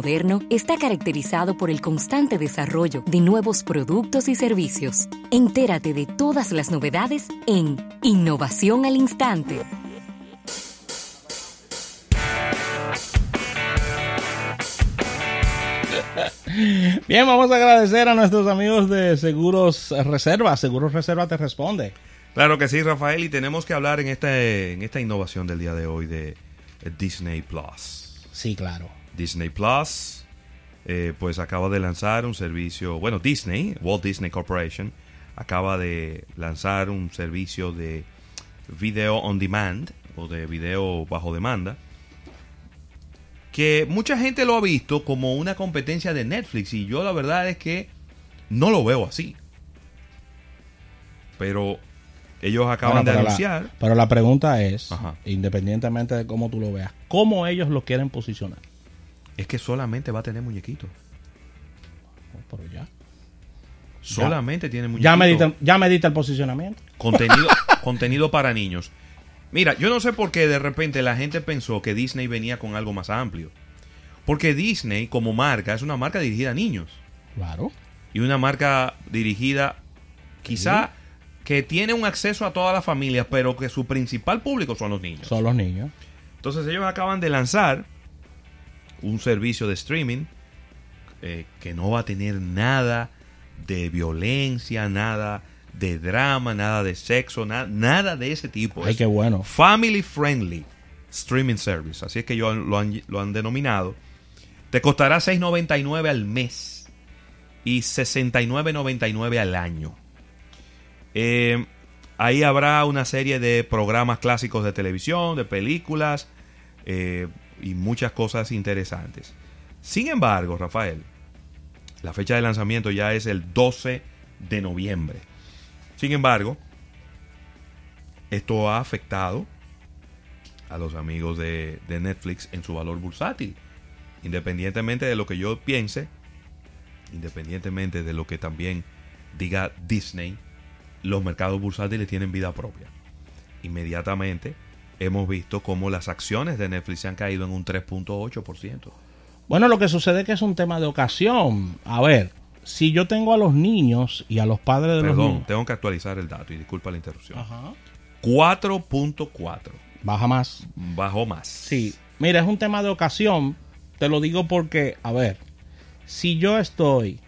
moderno está caracterizado por el constante desarrollo de nuevos productos y servicios. Entérate de todas las novedades en Innovación al Instante. Bien, vamos a agradecer a nuestros amigos de Seguros Reserva. Seguros Reserva te responde. Claro que sí, Rafael, y tenemos que hablar en esta, en esta innovación del día de hoy de Disney Plus. Sí, claro. Disney Plus, eh, pues acaba de lanzar un servicio, bueno, Disney, Walt Disney Corporation, acaba de lanzar un servicio de video on demand o de video bajo demanda que mucha gente lo ha visto como una competencia de Netflix y yo la verdad es que no lo veo así. Pero ellos acaban de anunciar. pero la pregunta es, independientemente de cómo tú lo veas, ¿cómo ellos lo quieren posicionar? Es que solamente va a tener muñequitos. pero ya. Solamente tiene muñequitos. Ya medita, ya medita el posicionamiento. Contenido, contenido para niños. Mira, yo no sé por qué de repente la gente pensó que Disney venía con algo más amplio. Porque Disney, como marca, es una marca dirigida a niños. Claro. Y una marca dirigida, quizá, que tiene un acceso a toda la familia, pero que su principal público son los niños. Son los niños. Entonces ellos acaban de lanzar un servicio de streaming eh, que no va a tener nada de violencia, nada de drama, nada de sexo, nada de ese tipo. Ay, qué bueno. Family friendly streaming service. Así es que lo han, lo han denominado. Te costará $6.99 al mes y $69.99 al año. Eh, ahí habrá una serie de programas clásicos de televisión, de películas eh, y muchas cosas interesantes. Sin embargo, Rafael, la fecha de lanzamiento ya es el 12 de noviembre. Sin embargo, esto ha afectado a los amigos de, Netflix en su valor bursátil. Independientemente de lo que yo piense, independientemente de lo que también diga Disney, los mercados bursátiles tienen vida propia. Inmediatamente hemos visto cómo las acciones de Netflix se han caído en un 3.8%. Bueno, lo que sucede es que es un tema de ocasión. A ver, si yo tengo a los niños y a los padres de los niños. Perdón, tengo que actualizar el dato y disculpa la interrupción. 4.4. Baja más. Bajó más. Sí. Mira, es un tema de ocasión. Te lo digo porque, a ver, si yo estoy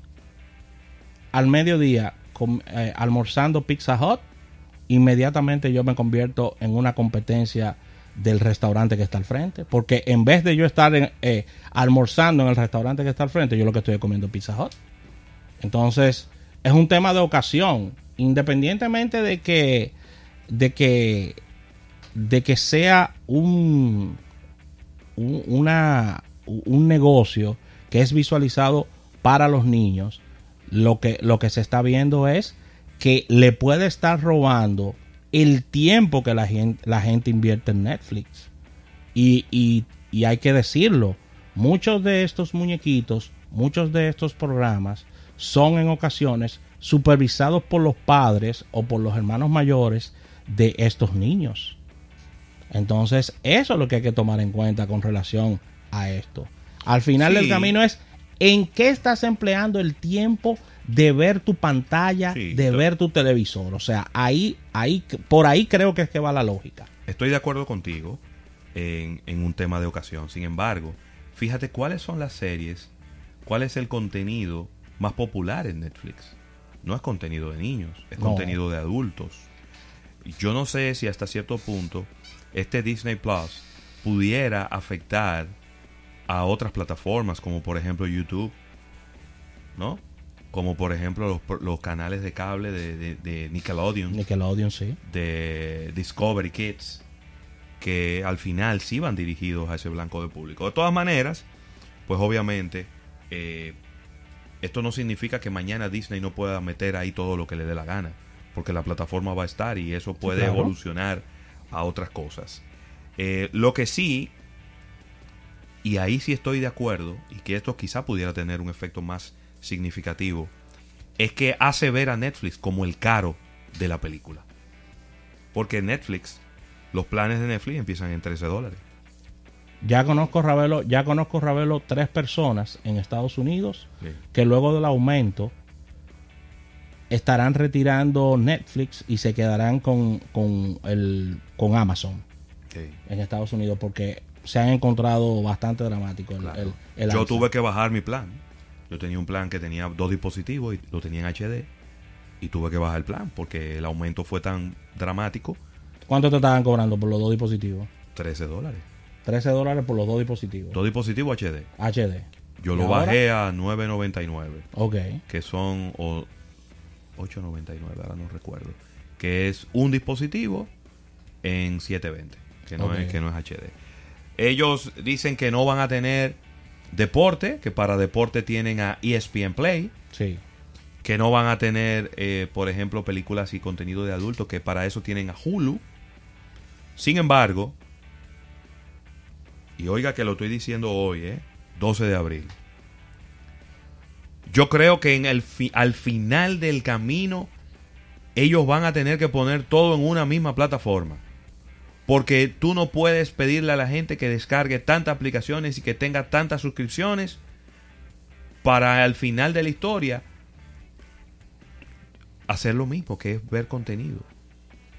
al mediodía eh, almorzando Pizza Hut, inmediatamente yo me convierto en una competencia del restaurante que está al frente. Porque en vez de yo estar eh, almorzando en el restaurante que está al frente, yo lo que estoy comiendo Pizza Hut. Entonces, es un tema de ocasión. Independientemente de que, de que, de que sea un, un, una, un negocio que es visualizado para los niños, lo que, lo que se está viendo es que le puede estar robando el tiempo que la gente, la gente invierte en Netflix. Y, y, y hay que decirlo, muchos de estos muñequitos, muchos de estos programas son en ocasiones supervisados por los padres o por los hermanos mayores de estos niños. Entonces, eso es lo que hay que tomar en cuenta con relación a esto. Al final del camino es en qué estás empleando el tiempo de ver tu pantalla, de ver tu televisor. O sea, ahí, ahí, por ahí creo que es que va la lógica. Estoy de acuerdo contigo en, en un tema de ocasión. Sin embargo, fíjate cuáles son las series, cuál es el contenido más popular en Netflix. No es contenido de niños, es contenido de adultos. Yo no sé si hasta cierto punto este Disney Plus pudiera afectar a otras plataformas como por ejemplo YouTube, ¿no? Como por ejemplo los, canales de cable de, de, Nickelodeon. Nickelodeon, sí. De Discovery Kids, que al final sí van dirigidos a ese blanco de público. De todas maneras, pues obviamente eh, esto no significa que mañana Disney no pueda meter ahí todo lo que le dé la gana, porque la plataforma va a estar y eso puede evolucionar a otras cosas. Eh, lo que sí, y ahí sí estoy de acuerdo, y que esto quizá pudiera tener un efecto más significativo, es que hace ver a Netflix como el caro de la película. Porque Netflix, los planes de Netflix empiezan en 13 dólares. Ya conozco Ravelo, ya conozco Ravelo tres personas en Estados Unidos Sí. que luego del aumento estarán retirando Netflix y se quedarán con, con, el, con Amazon Sí. en Estados Unidos porque se han encontrado bastante dramático el, Claro. el- el Yo tuve que bajar mi plan. Yo tenía un plan que tenía dos dispositivos y lo tenía en HD. Y tuve que bajar el plan porque el aumento fue tan dramático. ¿Cuánto te estaban cobrando por los dos dispositivos? 13 dólares. 13 dólares por los dos dispositivos. Dos dispositivos HD. HD. Yo ¿Y lo ahora? bajé a 9.99. Ok. Que son o 8.99, ahora no recuerdo. Que es un dispositivo en 720. Que no, es, que no es HD. Ellos dicen que no van a tener deporte. Que para deporte tienen a ESPN Play. Sí. que no van a tener, eh, por ejemplo, películas y contenido de adultos, que para eso tienen a Hulu. Sin embargo, y oiga que lo estoy diciendo hoy, eh, 12 de abril, yo creo que en el fi- al final del camino ellos van a tener que poner todo en una misma plataforma. Porque tú no puedes pedirle a la gente que descargue tantas aplicaciones y que tenga tantas suscripciones para al final de la historia hacer lo mismo, que es ver contenido.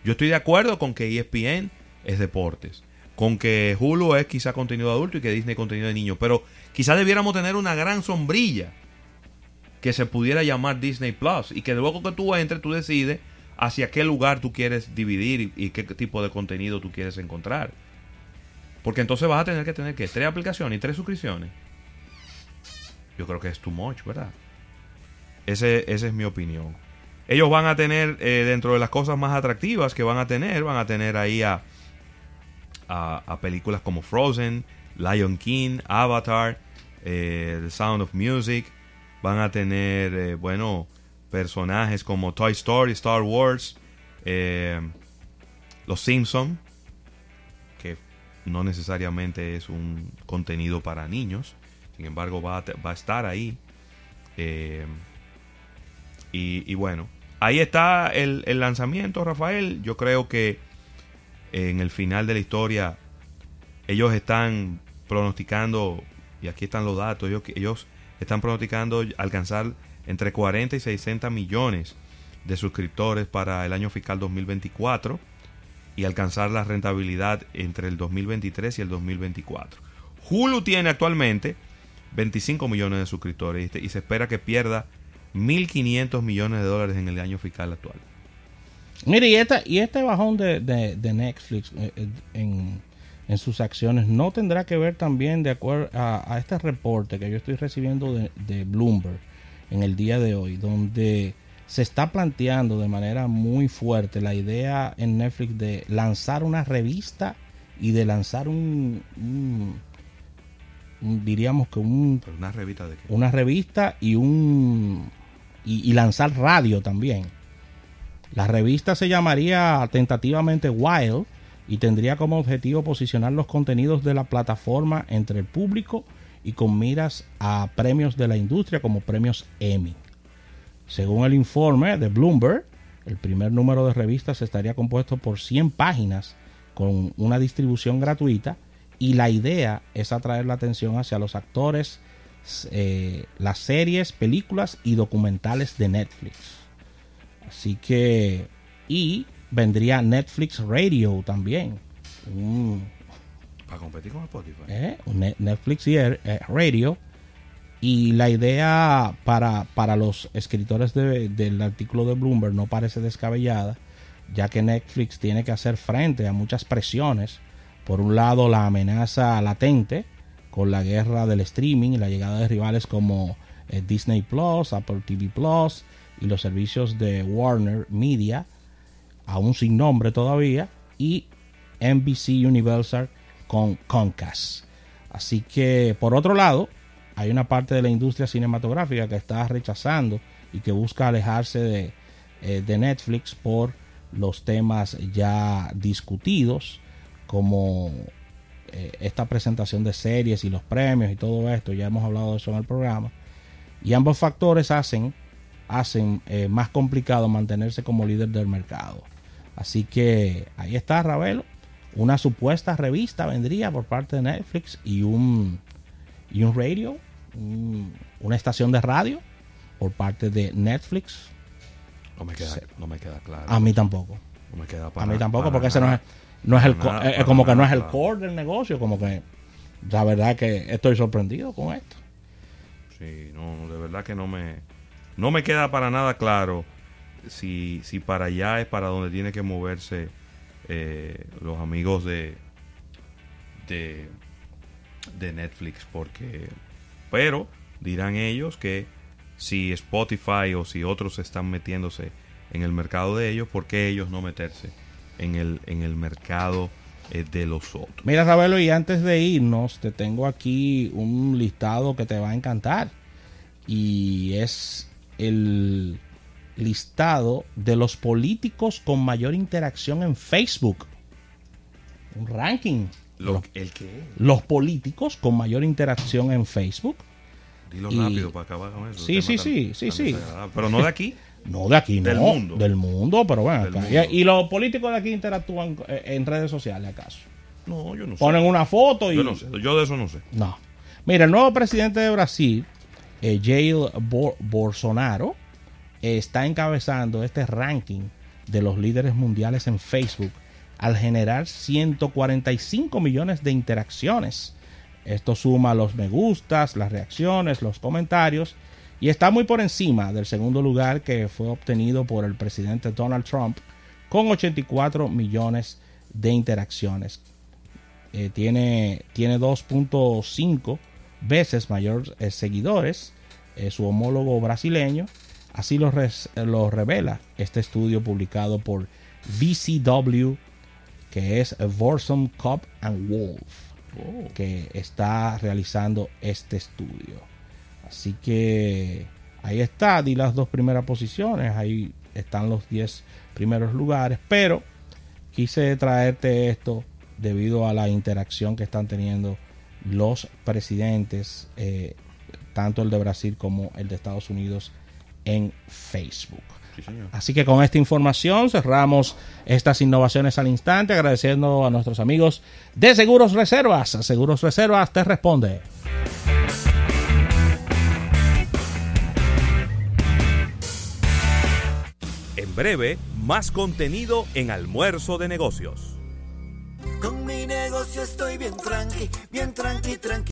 Yo estoy de acuerdo con que ESPN es deportes, con que Hulu es quizá contenido adulto y que Disney contenido de niño, pero quizá debiéramos tener una gran sombrilla que se pudiera llamar Disney Plus y que luego que tú entres tú decides hacia qué lugar tú quieres dividir y, qué tipo de contenido tú quieres encontrar. Porque entonces vas a tener que tener que tres aplicaciones y tres suscripciones. Yo creo que es too much, ¿verdad? Ese, esa es mi opinión. Ellos van a tener, eh, dentro de las cosas más atractivas que van a tener, van a tener ahí a, a, a películas como Frozen, Lion King, Avatar, eh, The Sound of Music. Van a tener, eh, bueno, personajes como Toy Story, Star Wars, eh, Los Simpson, que no necesariamente es un contenido para niños. Sin embargo, va a, va a estar ahí. Eh, y, y bueno, ahí está el, el lanzamiento, Rafael. Yo creo que en el final de la historia ellos están pronosticando, y aquí están los datos, ellos, ellos están pronosticando alcanzar entre 40 y 60 millones de suscriptores para el año fiscal 2024 y alcanzar la rentabilidad entre el 2023 y el 2024. Hulu tiene actualmente 25 millones de suscriptores y, se espera que pierda 1.500 millones de dólares en el año fiscal actual. Mire, y, esta, y este bajón de, Netflix eh, eh, en, sus acciones no tendrá que ver también de acuerdo a, este reporte que yo estoy recibiendo de Bloomberg en el día de hoy, donde se está planteando de manera muy fuerte la idea en Netflix de lanzar una revista y de lanzar un, un- un- diríamos que un una revista de qué? una revista y un y, y lanzar radio también. La revista se llamaría tentativamente Wild y tendría como objetivo posicionar los contenidos de la plataforma entre el público y con miras a premios de la industria como premios Emmy. Según el informe de Bloomberg, el primer número de revistas estaría compuesto por 100 páginas con una distribución gratuita y la idea es atraer la atención hacia los actores, eh, las series, películas y documentales de Netflix. Así que, y vendría Netflix Radio también. Un, Para competir con Spotify. eh, Netflix y eh, Radio. Y la idea para, para los escritores de- del artículo de Bloomberg no parece descabellada, ya que Netflix tiene que hacer frente a muchas presiones. Por un lado, la amenaza latente con la guerra del streaming y la llegada de rivales como eh, Disney Plus, Apple TV Plus y los servicios de Warner Media, aún sin nombre todavía, y NBC Universal con Comcast. Así que, por otro lado, hay una parte de la industria cinematográfica que está rechazando y que busca alejarse de, eh, de Netflix por los temas ya discutidos, como eh, esta presentación de series y los premios y todo esto. Ya hemos hablado de eso en el programa. Y ambos factores hacen, hacen eh, más complicado mantenerse como líder del mercado. Así que ahí está Ravelo. Una supuesta revista vendría por parte de Netflix y un, y un radio, un- una estación de radio por parte de Netflix. No me queda, no me queda claro. A mí tampoco. no me queda A para mí na- tampoco, para porque ese no es, no es el, nada, eh, como que no es el core del negocio, como que la verdad que estoy sorprendido con esto. Sí, no, de verdad que no me, no me queda para nada claro si, si para allá es para donde tiene que moverse eh, los amigos de, de, Netflix, porque, pero dirán ellos que si Spotify o si otros están metiéndose en el mercado de ellos, ¿por qué ellos no meterse en el, en el mercado eh, de los otros? Mira, Ravelo, y antes de irnos, te tengo aquí un listado que te va a encantar. Y es el listado de los políticos con mayor interacción en Facebook. Un ranking. Lo- Los, ¿El qué? los políticos con mayor interacción en Facebook. Dilo Y- rápido para acabar con eso. Sí, sí, tan- sí, sí, tan sí. Pero no de aquí. No de aquí, Del no. mundo. Del mundo, pero bueno. Del acá. mundo. Y, y los políticos de aquí interactúan eh, en redes sociales, ¿acaso? No, yo no sé. Ponen una foto y... Yo no sé. Yo de eso no sé. No. Mira, el nuevo presidente de Brasil, eh, Jair Bo- Bolsonaro, está encabezando este ranking de los líderes mundiales en Facebook al generar 145 millones de interacciones. Esto suma los me gustas, las reacciones, los comentarios y está muy por encima del segundo lugar que fue obtenido por el presidente Donald Trump con 84 millones de interacciones eh, tiene, tiene 2.5 veces mayor eh, seguidores eh, su homólogo brasileño. Así lo, res- lo revela este estudio publicado por VCW, que es Vorsom Cup and Wolf, que está realizando este estudio. Así que ahí está, di las dos primeras posiciones, ahí están los 10 primeros lugares, pero quise traerte esto debido a la interacción que están teniendo los presidentes, eh, tanto el de Brasil como el de Estados Unidos, en Facebook. Sí, señor. Así que con esta información cerramos estas innovaciones al instante, agradeciendo a nuestros amigos de Seguros Reservas. Seguros Reservas te responde. En breve, más contenido en Almuerzo de Negocios. Con mi negocio estoy bien tranqui, bien tranqui, tranqui.